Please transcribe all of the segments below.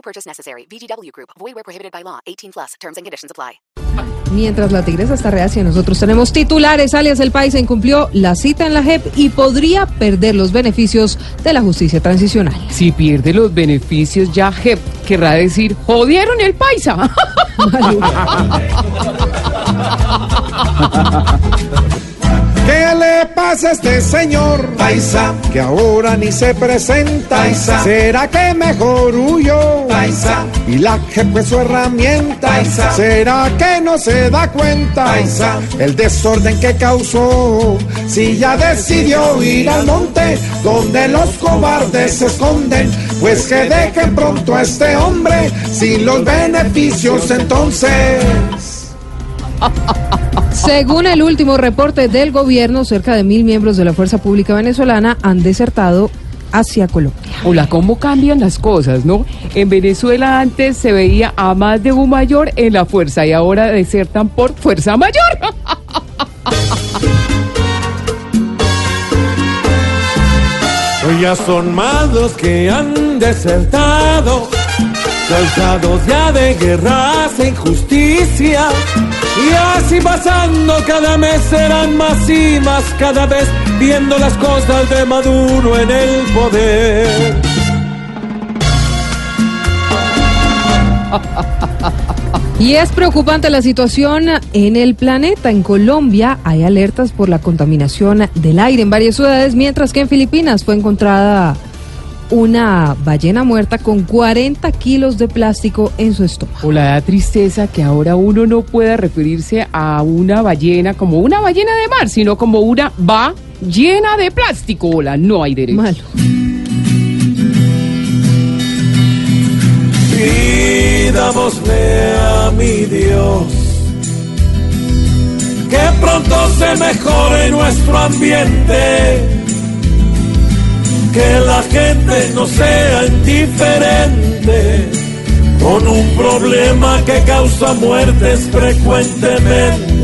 No purchase necessary. VGW Group. Void where prohibited by law. 18 plus. Terms and conditions apply. Mientras la tigresa está reacia, nosotros tenemos titulares. Alias El País incumplió la cita en la JEP y podría perder los beneficios de la justicia transicional. Si pierde los beneficios ya JEP, querrá decir, jodieron el paisa. ¿Qué le pasa a este señor? Paisa, que ahora ni se presenta. Paisa, ¿será que mejor huyó? Paisa, y la que fue su herramienta. Paisa, ¿será que no se da cuenta? Paisa, el desorden que causó. Si ya decidió ir al monte, donde los cobardes se esconden, pues que dejen pronto a este hombre sin los beneficios entonces. Según el último reporte del gobierno, cerca de mil miembros de la Fuerza Pública Venezolana han desertado hacia Colombia. Hola, ¿cómo cambian las cosas, no? En Venezuela antes se veía a más de un mayor en la fuerza y ahora desertan por fuerza mayor. Hoy ya son más los que han desertado, cansados ya de guerras e injusticia. Y así pasando cada mes serán más y más cada vez viendo las cosas de Maduro en el poder. Y es preocupante la situación en el planeta. En Colombia hay alertas por la contaminación del aire en varias ciudades, mientras que en Filipinas fue encontrada una ballena muerta con 40 kilos de plástico en su estómago. Hola, da tristeza que ahora uno no pueda referirse a una ballena como una ballena de mar, sino como una va llena de plástico. Hola, no hay derecho. Malo. Pidámosle a mi Dios que pronto se mejore nuestro ambiente, que la gente no sea indiferente con un problema que causa muertes frecuentemente.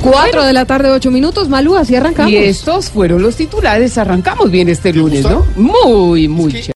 Cuatro de la tarde, ocho minutos. Malú, así arrancamos. Y estos fueron los titulares. Arrancamos bien este lunes, ¿no? Muy, muy chévere.